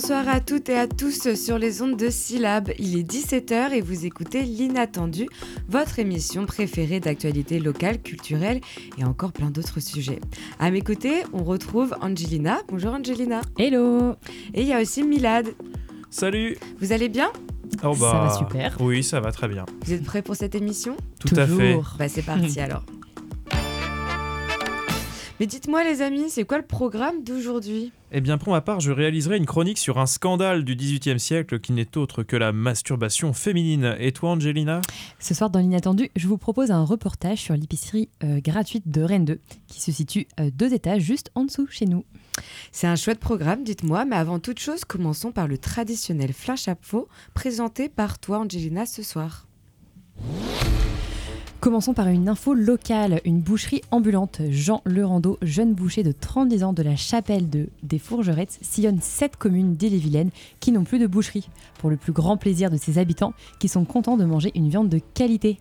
Bonsoir à toutes et à tous sur les ondes de Syllab. Il est 17h et vous écoutez L'Inattendu, votre émission préférée d'actualité locale, culturelle et encore plein d'autres sujets. À mes côtés, on retrouve Angelina. Bonjour Angelina. Hello. Et il y a aussi Milad. Salut. Vous allez bien? Oh bah, Ça va super. Oui, ça va très bien. Vous êtes prêts pour cette émission? Tout à fait. Bah, c'est parti alors. Mais dites-moi les amis, c'est quoi le programme d'aujourd'hui? Eh bien pour ma part, je réaliserai une chronique sur un scandale du XVIIIe siècle qui n'est autre que la masturbation féminine. Et toi Angelina? Ce soir dans l'inattendu, je vous propose un reportage sur l'épicerie euh, gratuite de Rennes 2, qui se situe euh, deux étages juste en dessous chez nous. C'est un chouette programme, dites-moi, mais avant toute chose, commençons par le traditionnel flash à faux présenté par toi Angelina ce soir. Commençons par une info locale. Une boucherie ambulante, Jean Lerando, jeune boucher de 30 ans de la chapelle de, des Fourgerettes, sillonne sept communes d'Ille-et-Vilaine qui n'ont plus de boucherie, pour le plus grand plaisir de ses habitants qui sont contents de manger une viande de qualité.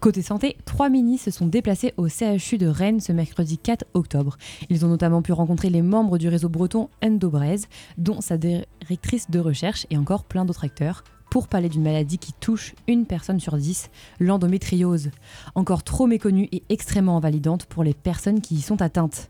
Côté santé, trois minis se sont déplacés au CHU de Rennes ce mercredi 4 octobre. Ils ont notamment pu rencontrer les membres du réseau breton Endobrez, dont sa directrice de recherche et encore plein d'autres acteurs pour parler d'une maladie qui touche une personne sur dix, l'endométriose, encore trop méconnue et extrêmement invalidante pour les personnes qui y sont atteintes.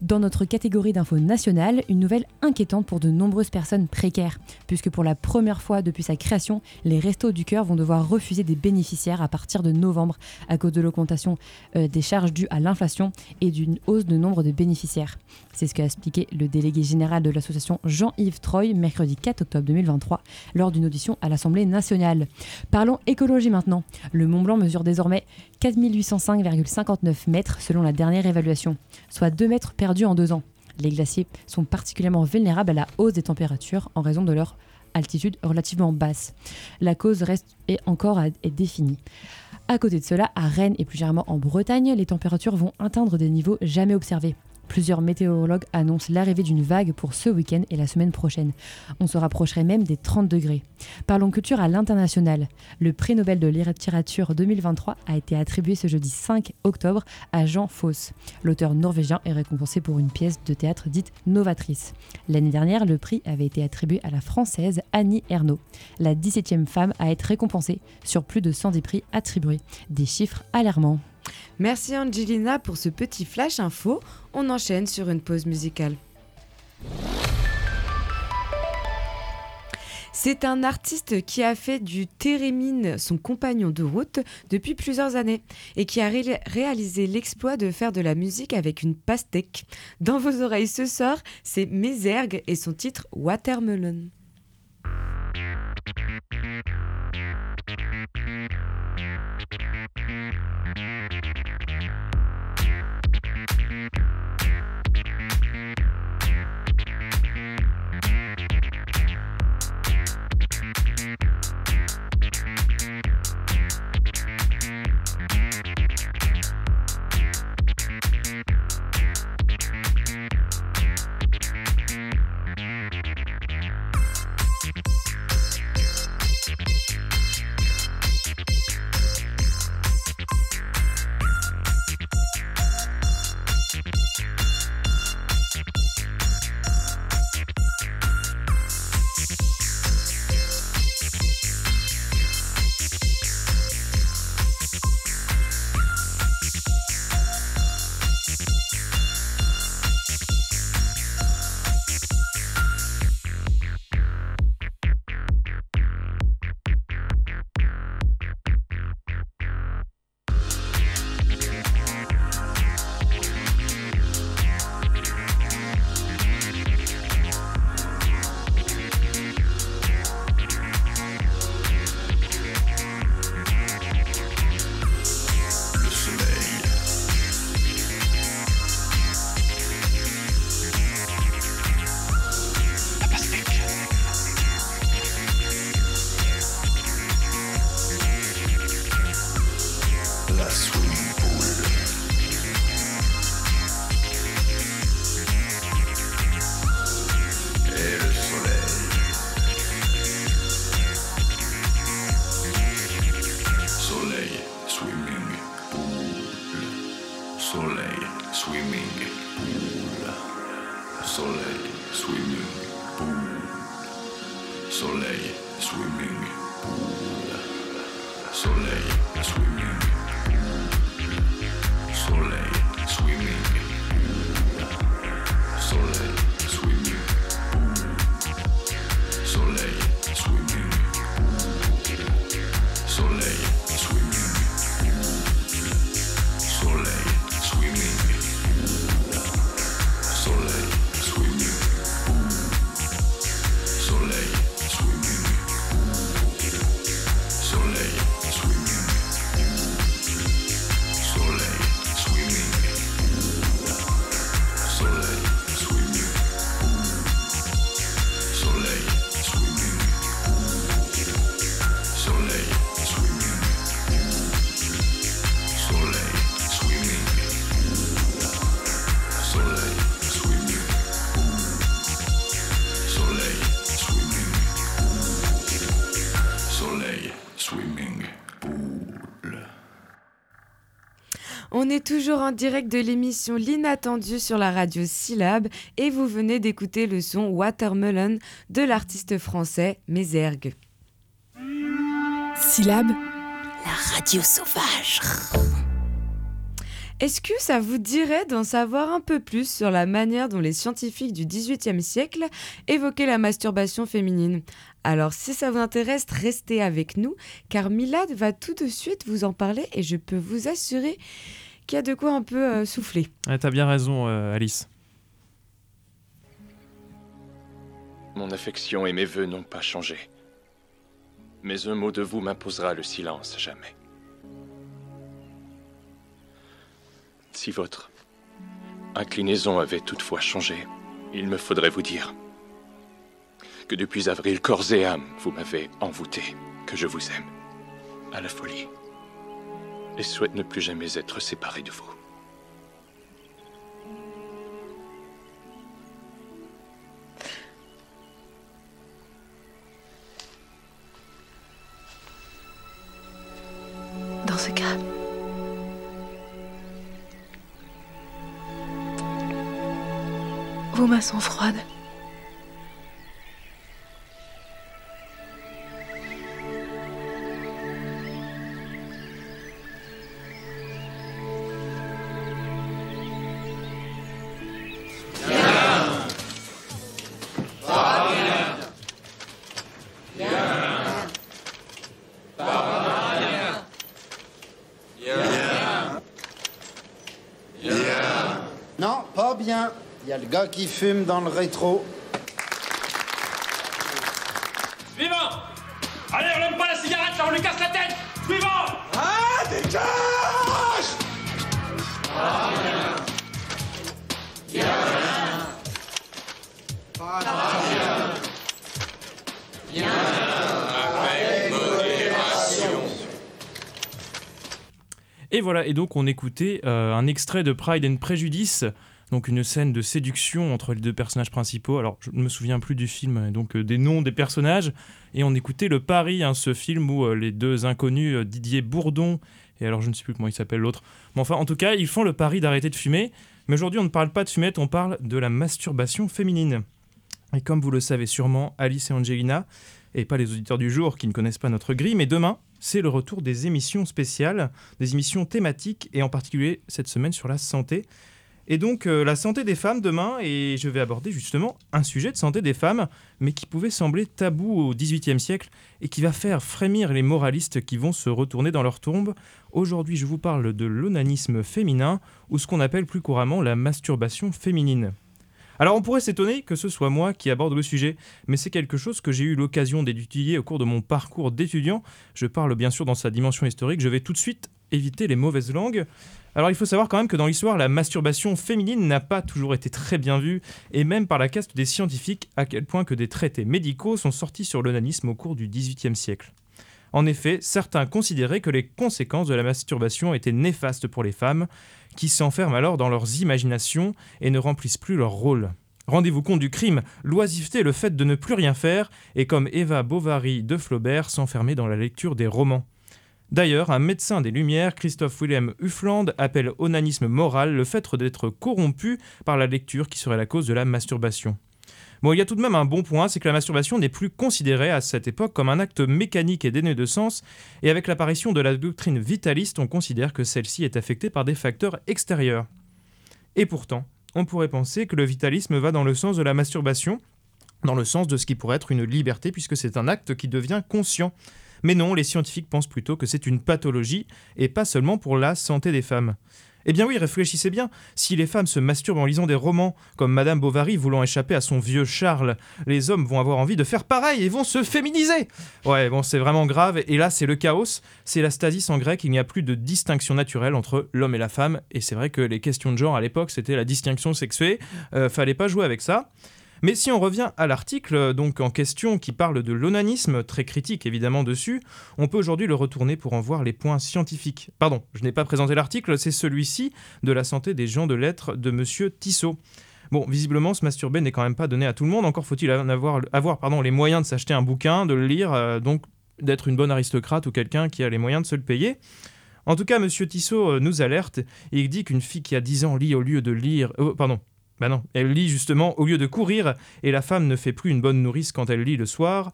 Dans notre catégorie d'infos nationales, une nouvelle inquiétante pour de nombreuses personnes précaires, puisque pour la première fois depuis sa création, les Restos du Cœur vont devoir refuser des bénéficiaires à partir de novembre à cause de l'augmentation euh, des charges dues à l'inflation et d'une hausse de nombre de bénéficiaires. C'est ce qu'a expliqué le délégué général de l'association Jean-Yves Troy mercredi 4 octobre 2023 lors d'une audition à l'Assemblée nationale. Parlons écologie maintenant. Le Mont Blanc mesure désormais 4805,59 mètres selon la dernière évaluation, soit 2 mètres perdus en deux ans. Les glaciers sont particulièrement vulnérables à la hausse des températures en raison de leur altitude relativement basse. La cause reste et encore définie. À côté de cela, à Rennes et plus généralement en Bretagne, les températures vont atteindre des niveaux jamais observés. Plusieurs météorologues annoncent l'arrivée d'une vague pour ce week-end et la semaine prochaine. On se rapprocherait même des 30 degrés. Parlons culture à l'international. Le prix Nobel de littérature 2023 a été attribué ce jeudi 5 octobre à Jean Foss. L'auteur norvégien est récompensé pour une pièce de théâtre dite novatrice. L'année dernière, le prix avait été attribué à la française Annie Ernaux, la 17e femme à être récompensée sur plus de 110 prix attribués. Des chiffres alarmants. Merci Angelina pour ce petit flash info. On enchaîne sur une pause musicale. C'est un artiste qui a fait du Térémine son compagnon de route depuis plusieurs années et qui a réalisé l'exploit de faire de la musique avec une pastèque. Dans vos oreilles ce soir, c'est Mézergue et son titre Watermelon. Soleil, On est toujours en direct de l'émission L'inattendu sur la radio Syllab et vous venez d'écouter le son Watermelon de l'artiste français Mézergue. Syllab, la radio sauvage. Est-ce que ça vous dirait d'en savoir un peu plus sur la manière dont les scientifiques du XVIIIe siècle évoquaient la masturbation féminine? Alors si ça vous intéresse, restez avec nous car Milad va tout de suite vous en parler et je peux vous assurer qu'il y a de quoi un peu euh, souffler. Ah, T'as bien raison, euh, Alice. Mon affection et mes voeux n'ont pas changé. Mais un mot de vous m'imposera le silence à jamais. Si votre inclinaison avait toutefois changé, il me faudrait vous dire que depuis avril, corps et âme, vous m'avez envoûté, que je vous aime, à la folie, et souhaite ne plus jamais être séparé de vous. Dans ce cas, vos mains sont froides. Gars qui fume dans le rétro. Suivant. Allez, on n'aime pas la cigarette, là, on lui casse la tête. Suivant. Ah, dégage Et voilà, et donc on écoutait euh, un extrait de Pride and Prejudice, donc une scène de séduction entre les deux personnages principaux. Alors je ne me souviens plus du film, et donc euh, des noms des personnages. Et on écoutait Le Paris, hein, ce film où euh, les deux inconnus, euh, Didier Bourdon, et alors je ne sais plus comment il s'appelle l'autre. Mais enfin, en tout cas, ils font le pari d'arrêter de fumer. Mais aujourd'hui, on ne parle pas de fumette, on parle de la masturbation féminine. Et comme vous le savez sûrement, Alice et Angelina, et pas les auditeurs du jour qui ne connaissent pas notre grille, mais demain, c'est le retour des émissions spéciales, des émissions thématiques, et en particulier cette semaine sur la santé. Et donc euh, la santé des femmes demain, et je vais aborder justement un sujet de santé des femmes, mais qui pouvait sembler tabou au XVIIIe siècle, et qui va faire frémir les moralistes qui vont se retourner dans leur tombe. Aujourd'hui, je vous parle de l'onanisme féminin, ou ce qu'on appelle plus couramment la masturbation féminine. Alors on pourrait s'étonner que ce soit moi qui aborde le sujet, mais c'est quelque chose que j'ai eu l'occasion d'étudier au cours de mon parcours d'étudiant. Je parle bien sûr dans sa dimension historique, je vais tout de suite éviter les mauvaises langues. Alors il faut savoir quand même que dans l'histoire, la masturbation féminine n'a pas toujours été très bien vue, et même par la caste des scientifiques, à quel point que des traités médicaux sont sortis sur l'onanisme au cours du XVIIIe siècle. En effet, certains considéraient que les conséquences de la masturbation étaient néfastes pour les femmes, qui s'enferment alors dans leurs imaginations et ne remplissent plus leur rôle. Rendez-vous compte du crime, l'oisiveté, le fait de ne plus rien faire, et comme Eva Bovary de Flaubert, s'enfermer dans la lecture des romans. D'ailleurs, un médecin des Lumières, Christophe Willem Huffland, appelle onanisme moral le fait d'être corrompu par la lecture qui serait la cause de la masturbation. Bon, il y a tout de même un bon point, c'est que la masturbation n'est plus considérée à cette époque comme un acte mécanique et dénué de sens, et avec l'apparition de la doctrine vitaliste, on considère que celle-ci est affectée par des facteurs extérieurs. Et pourtant, on pourrait penser que le vitalisme va dans le sens de la masturbation, dans le sens de ce qui pourrait être une liberté, puisque c'est un acte qui devient conscient. Mais non, les scientifiques pensent plutôt que c'est une pathologie, et pas seulement pour la santé des femmes. Eh bien oui, réfléchissez bien. Si les femmes se masturbent en lisant des romans, comme Madame Bovary voulant échapper à son vieux Charles, les hommes vont avoir envie de faire pareil et vont se féminiser. Ouais, bon, c'est vraiment grave. Et là, c'est le chaos. C'est la stasis en grec. Il n'y a plus de distinction naturelle entre l'homme et la femme. Et c'est vrai que les questions de genre à l'époque, c'était la distinction sexuée. Euh, fallait pas jouer avec ça. Mais si on revient à l'article euh, donc en question qui parle de l'onanisme, très critique évidemment dessus, on peut aujourd'hui le retourner pour en voir les points scientifiques. Pardon, je n'ai pas présenté l'article, c'est celui-ci de la santé des gens de lettres de monsieur Tissot. Bon, visiblement, se masturber n'est quand même pas donné à tout le monde. Encore faut-il avoir, avoir les moyens de s'acheter un bouquin, de le lire, euh, donc d'être une bonne aristocrate ou quelqu'un qui a les moyens de se le payer. En tout cas, Monsieur Tissot euh, nous alerte et il dit qu'une fille qui a 10 ans lit au lieu de lire... euh, pardon. Bah non, elle lit justement au lieu de courir et la femme ne fait plus une bonne nourrice quand elle lit le soir.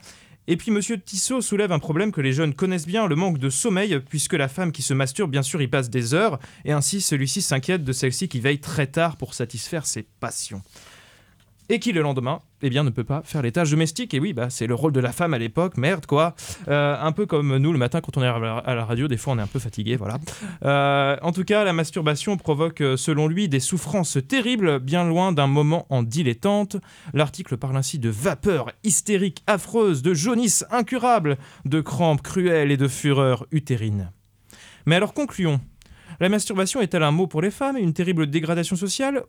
Et puis Monsieur Tissot soulève un problème que les jeunes connaissent bien, le manque de sommeil, puisque la femme qui se masturbe, bien sûr, y passe des heures, et ainsi celui-ci s'inquiète de celle-ci qui veille très tard pour satisfaire ses passions. Et qui le lendemain, eh bien, ne peut pas faire les tâches domestiques. Et oui, bah, c'est le rôle de la femme à l'époque, merde quoi. Euh, un peu comme nous le matin quand on est à la- radio, des fois on est un peu fatigué, voilà. Euh, en tout cas, la masturbation provoque, euh, selon lui, des souffrances terribles, bien loin d'un moment en dilettante. L'article parle ainsi de vapeur hystérique affreuse, de jaunisse incurable, de crampes cruelles et de fureur utérine. Mais alors concluons. La masturbation est-elle un mot pour les femmes, une terrible dégradation sociale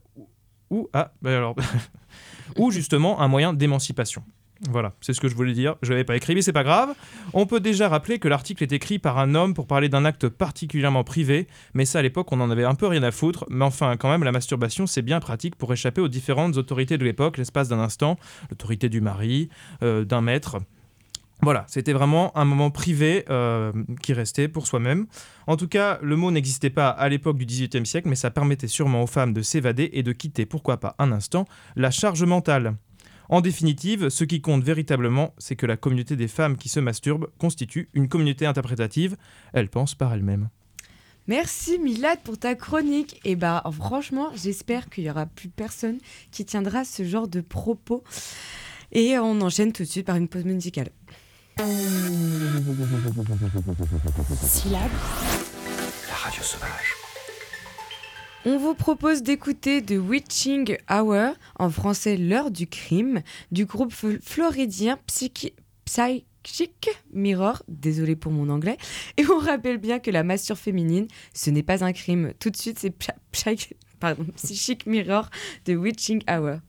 ou ah bah alors ou justement un moyen d'émancipation. Voilà, c'est ce que je voulais dire. Je l'avais pas écrit, mais c'est pas grave. On peut déjà rappeler que l'article est écrit par un homme pour parler d'un acte particulièrement privé, mais ça à l'époque on en avait un peu rien à foutre. Mais enfin, quand même, la masturbation c'est bien pratique pour échapper aux différentes autorités de l'époque, l'espace d'un instant, l'autorité du mari, euh, d'un maître. Voilà, c'était vraiment un moment privé euh, qui restait pour soi-même. En tout cas, le mot n'existait pas à l'époque du XVIIIe siècle, mais ça permettait sûrement aux femmes de s'évader et de quitter, pourquoi pas un instant, la charge mentale. En définitive, ce qui compte véritablement, c'est que la communauté des femmes qui se masturbent constitue une communauté interprétative. Elles pensent par elles-mêmes. Merci Milad pour ta chronique. Et bah franchement, j'espère qu'il y aura plus personne qui tiendra ce genre de propos. Et on enchaîne tout de suite par une pause musicale. Syllabe. La radio sauvage. On vous propose d'écouter The Witching Hour, en français l'heure du crime, du groupe fl- floridien Psychi- Psychic Mirror, désolé pour mon anglais, et on rappelle bien que la massure féminine, ce n'est pas un crime. Tout de suite, c'est Psychic Mirror de Witching Hour.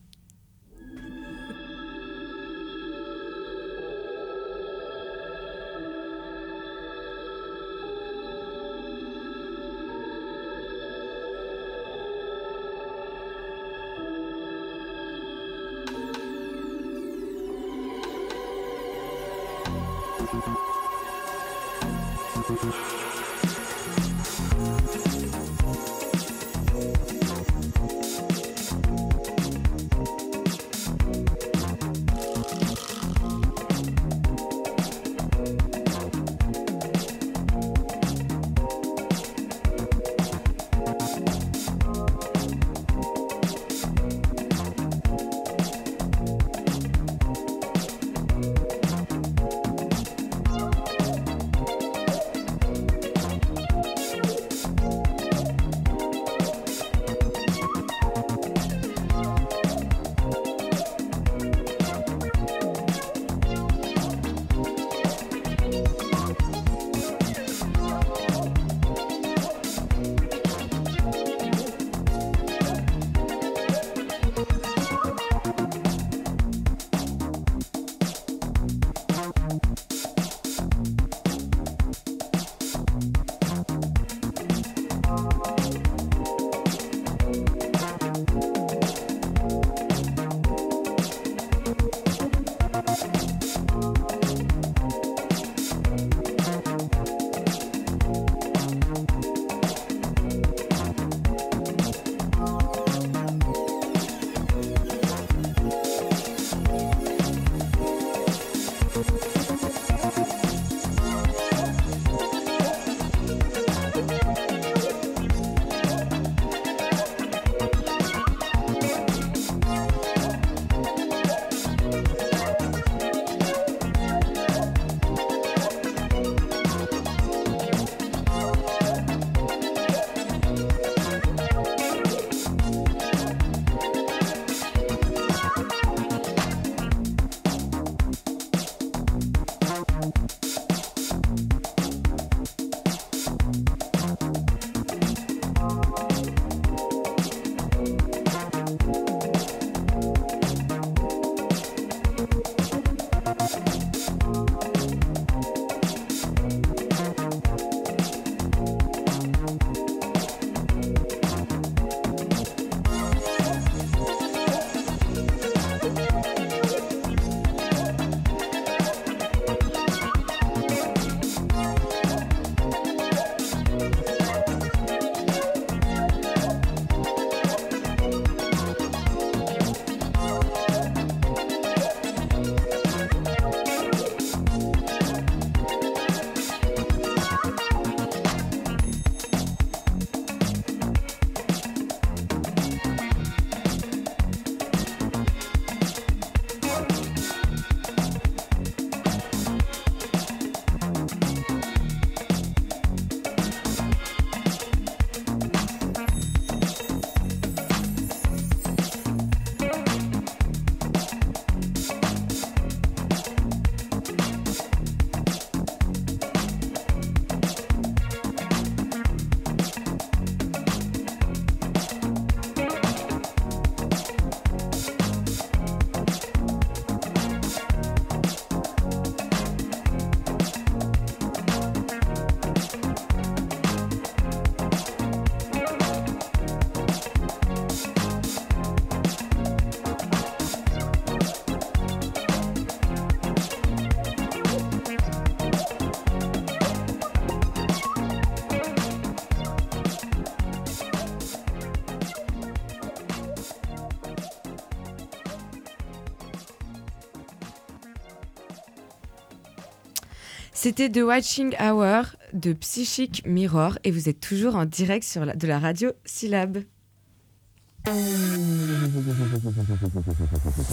C'était The Watching Hour de Psychic Mirror et vous êtes toujours en direct sur la, de la radio Syllab.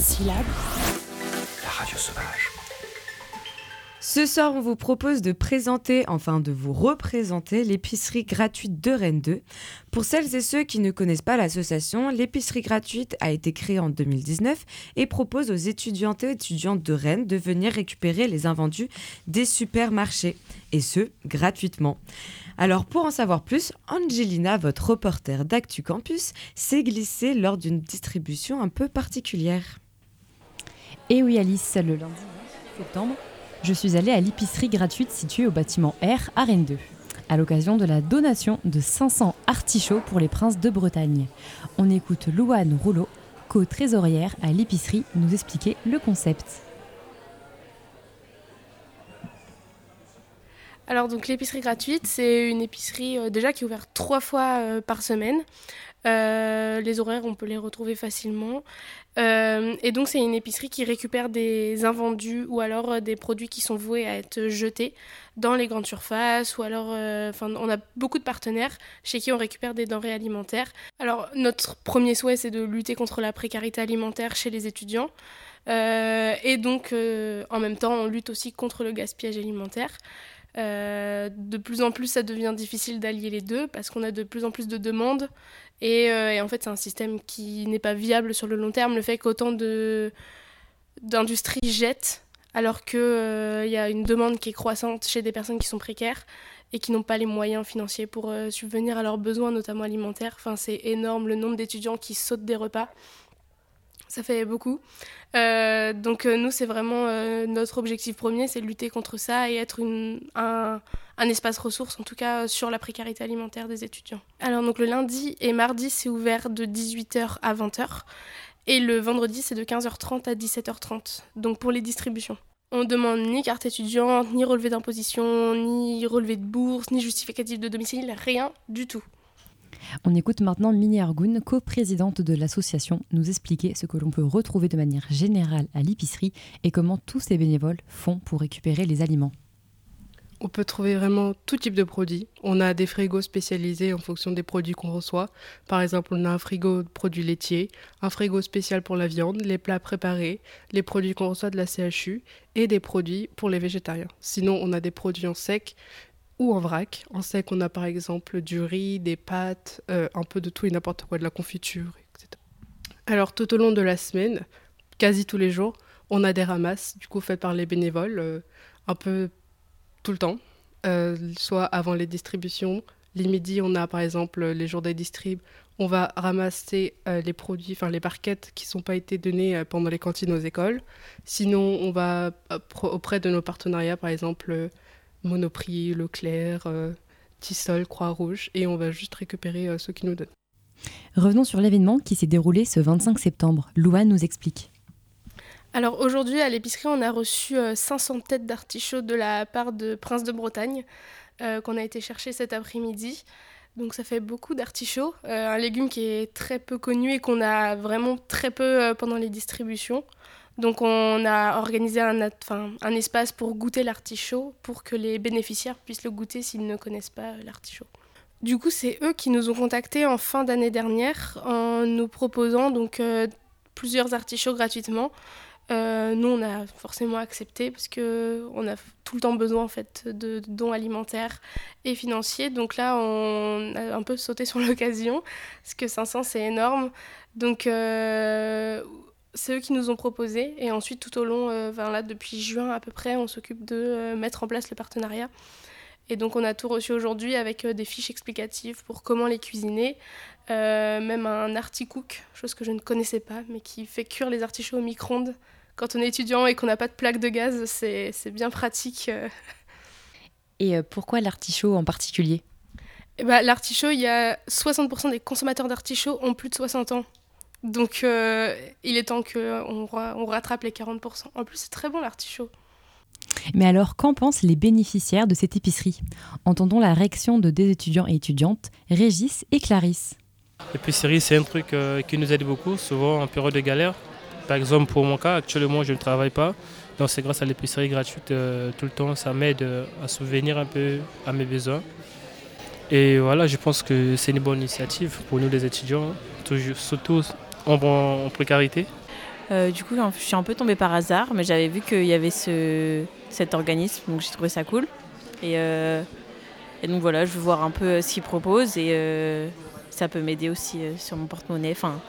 Syllab. La radio sauvage. Ce soir, on vous propose de présenter, enfin de vous représenter l'épicerie gratuite de Rennes 2. Pour celles et ceux qui ne connaissent pas l'association, l'épicerie gratuite a été créée en 2019 et propose aux étudiantes et étudiantes de Rennes de venir récupérer les invendus des supermarchés, et ce, gratuitement. Alors pour en savoir plus, Angelina, votre reporter d'Actu Campus, s'est glissée lors d'une distribution un peu particulière. Et oui Alice, le lundi 20 septembre, je suis allée à l'épicerie gratuite située au bâtiment R à Rennes 2, à l'occasion de la donation de 500 artichauts pour les princes de Bretagne. On écoute Louane Rouleau, co-trésorière à l'épicerie, nous expliquer le concept. Alors donc l'épicerie gratuite, c'est une épicerie euh, déjà qui est ouverte trois fois euh, par semaine. Euh, les horaires, on peut les retrouver facilement. Euh, et donc c'est une épicerie qui récupère des invendus ou alors euh, des produits qui sont voués à être jetés dans les grandes surfaces ou alors, enfin, on a beaucoup de partenaires chez qui on récupère des denrées alimentaires. Alors notre premier souhait, c'est de lutter contre la précarité alimentaire chez les étudiants. Et donc, en même temps, on lutte aussi contre le gaspillage alimentaire. Euh, de plus en plus, ça devient difficile d'allier les deux parce qu'on a de plus en plus de demandes. Et, euh, en fait, c'est un système qui n'est pas viable sur le long terme. Le fait qu'autant d'industries jettent alors qu'il il y a une demande qui est croissante chez des personnes qui sont précaires et qui n'ont pas les moyens financiers pour euh, subvenir à leurs besoins, notamment alimentaires. Enfin, c'est énorme le nombre d'étudiants qui sautent des repas. Ça fait beaucoup. Euh, donc euh, nous, c'est vraiment euh, notre objectif premier, c'est de lutter contre ça et être un, espace ressource, en tout cas sur la précarité alimentaire des étudiants. Alors donc le lundi et mardi, c'est ouvert de 18h à 20h. Et le vendredi, c'est de 15h30 à 17h30, donc pour les distributions. On demande ni carte étudiante, ni relevé d'imposition, ni relevé de bourse, ni justificatif de domicile, rien du tout. On écoute maintenant Mini Argoun, coprésidente de l'association, nous expliquer ce que l'on peut retrouver de manière générale à l'épicerie et comment tous ces bénévoles font pour récupérer les aliments. On peut trouver vraiment tout type de produits. On a des frigos spécialisés en fonction des produits qu'on reçoit. Par exemple, on a un frigo de produits laitiers, un frigo spécial pour la viande, les plats préparés, les produits qu'on reçoit de la CHU et des produits pour les végétariens. Sinon, on a des produits en sec ou en vrac. En sec, on a par exemple du riz, des pâtes, euh, un peu de tout et n'importe quoi, de la confiture, etc. Alors, tout au long de la semaine, quasi tous les jours, on a des ramasses, du coup, faites par les bénévoles, euh, un peu tout le temps, euh, soit avant les distributions. Les midis, on a par exemple les jours des distrib, on va ramasser les produits, enfin les barquettes qui n'ont pas été données pendant les cantines aux écoles. Sinon, on va auprès de nos partenariats, par exemple Monoprix, Leclerc, euh, Tissol, Croix-Rouge, et on va juste récupérer euh, ceux qui nous donnent. Revenons sur l'événement qui s'est déroulé ce 25 septembre. Louane nous explique. Alors aujourd'hui à l'épicerie on a reçu euh, 500 têtes d'artichauts de la part de Prince de Bretagne euh, qu'on a été chercher cet après-midi. Donc ça fait beaucoup d'artichauts, euh, un légume qui est très peu connu et qu'on a vraiment très peu euh, pendant les distributions. Donc on a organisé un, un espace pour goûter l'artichaut pour que les bénéficiaires puissent le goûter s'ils ne connaissent pas euh, l'artichaut. Du coup, c'est eux qui nous ont contactés en fin d'année dernière en nous proposant donc euh, plusieurs artichauts gratuitement. Euh, nous, on a forcément accepté parce que on a tout le temps besoin en fait de, dons alimentaires et financiers. Donc là, on a un peu sauté sur l'occasion parce que 500 c'est énorme. Donc c'est eux qui nous ont proposé et ensuite tout au long, euh, enfin, là depuis juin à peu près, on s'occupe de euh, mettre en place le partenariat. Et donc on a tout reçu aujourd'hui avec euh, des fiches explicatives pour comment les cuisiner, même un articook, chose que je ne connaissais pas, mais qui fait cuire les artichauts au micro-ondes. Quand on est étudiant et qu'on n'a pas de plaque de gaz, c'est bien pratique. Et pourquoi l'artichaut en particulier? Bah, L'artichaut, il y a 60% des consommateurs d'artichauts ont plus de 60 ans. Donc euh, il est temps qu'on on rattrape les 40%. En plus, c'est très bon l'artichaut. Mais alors, qu'en pensent les bénéficiaires de cette épicerie? Entendons la réaction de des étudiants et étudiantes, Régis et Clarisse. L'épicerie, c'est un truc euh, qui nous aide beaucoup, souvent en période de galère. Par exemple, pour mon cas, actuellement, je ne travaille pas. Donc c'est grâce à l'épicerie gratuite euh, tout le temps, ça m'aide euh, à souvenir un peu à mes besoins. Et voilà, je pense que c'est une bonne initiative pour nous les étudiants, surtout en, précarité. Euh, du coup, je suis un peu tombée par hasard, mais j'avais vu qu'il y avait ce, cet organisme, donc j'ai trouvé ça cool. Et, et, donc voilà, je veux voir un peu ce qu'ils proposent et ça peut m'aider aussi sur mon porte-monnaie, enfin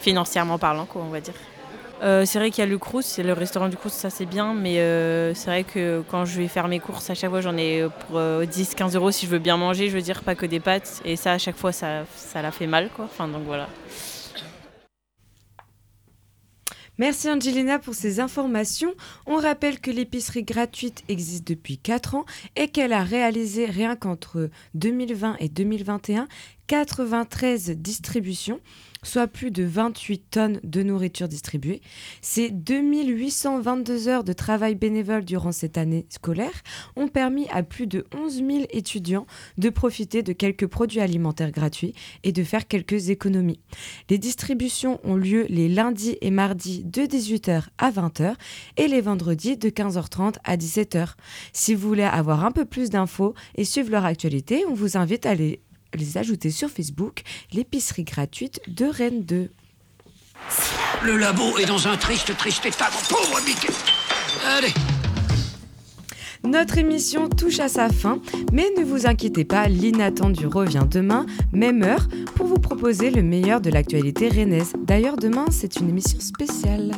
financièrement parlant, quoi, on va dire. Euh, c'est vrai qu'il y a le Crous, c'est le restaurant du Crous, ça c'est bien, mais euh, c'est vrai que quand je vais faire mes courses, à chaque fois j'en ai pour 10-15 euh, euros si je veux bien manger, je veux dire pas que des pâtes, et ça à chaque fois ça, ça la fait mal quoi. Enfin donc voilà. Merci Angelina pour ces informations. On rappelle que l'épicerie gratuite existe depuis 4 ans et qu'elle a réalisé rien qu'entre 2020 et 2021 93 distributions soit plus de 28 tonnes de nourriture distribuée. Ces 2822 heures de travail bénévole durant cette année scolaire ont permis à plus de 11 000 étudiants de profiter de quelques produits alimentaires gratuits et de faire quelques économies. Les distributions ont lieu les lundis et mardis de 18h à 20h et les vendredis de 15h30 à 17h. Si vous voulez avoir un peu plus d'infos et suivre leur actualité, on vous invite à les les ajouter sur Facebook, l'épicerie gratuite de Rennes 2. Le labo est dans un triste, triste état, mon pauvre Mickey. Allez, notre émission touche à sa fin, mais ne vous inquiétez pas, l'inattendu revient demain, même heure, pour vous proposer le meilleur de l'actualité rennaise. D'ailleurs, demain, c'est une émission spéciale.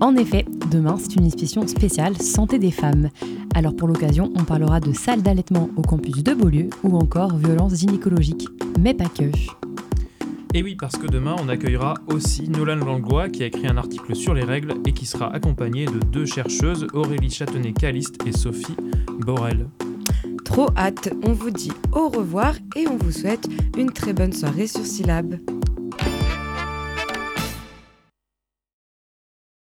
En effet, demain, c'est une émission spéciale Santé des femmes. Alors pour l'occasion, on parlera de salles d'allaitement au campus de Beaulieu ou encore violences gynécologiques. Mais pas que. Et oui, parce que demain, on accueillera aussi Nolan Langlois qui a écrit un article sur les règles et qui sera accompagné de deux chercheuses, Aurélie Châtenay-Caliste et Sophie Borel. Trop hâte, on vous dit au revoir et on vous souhaite une très bonne soirée sur Syllab.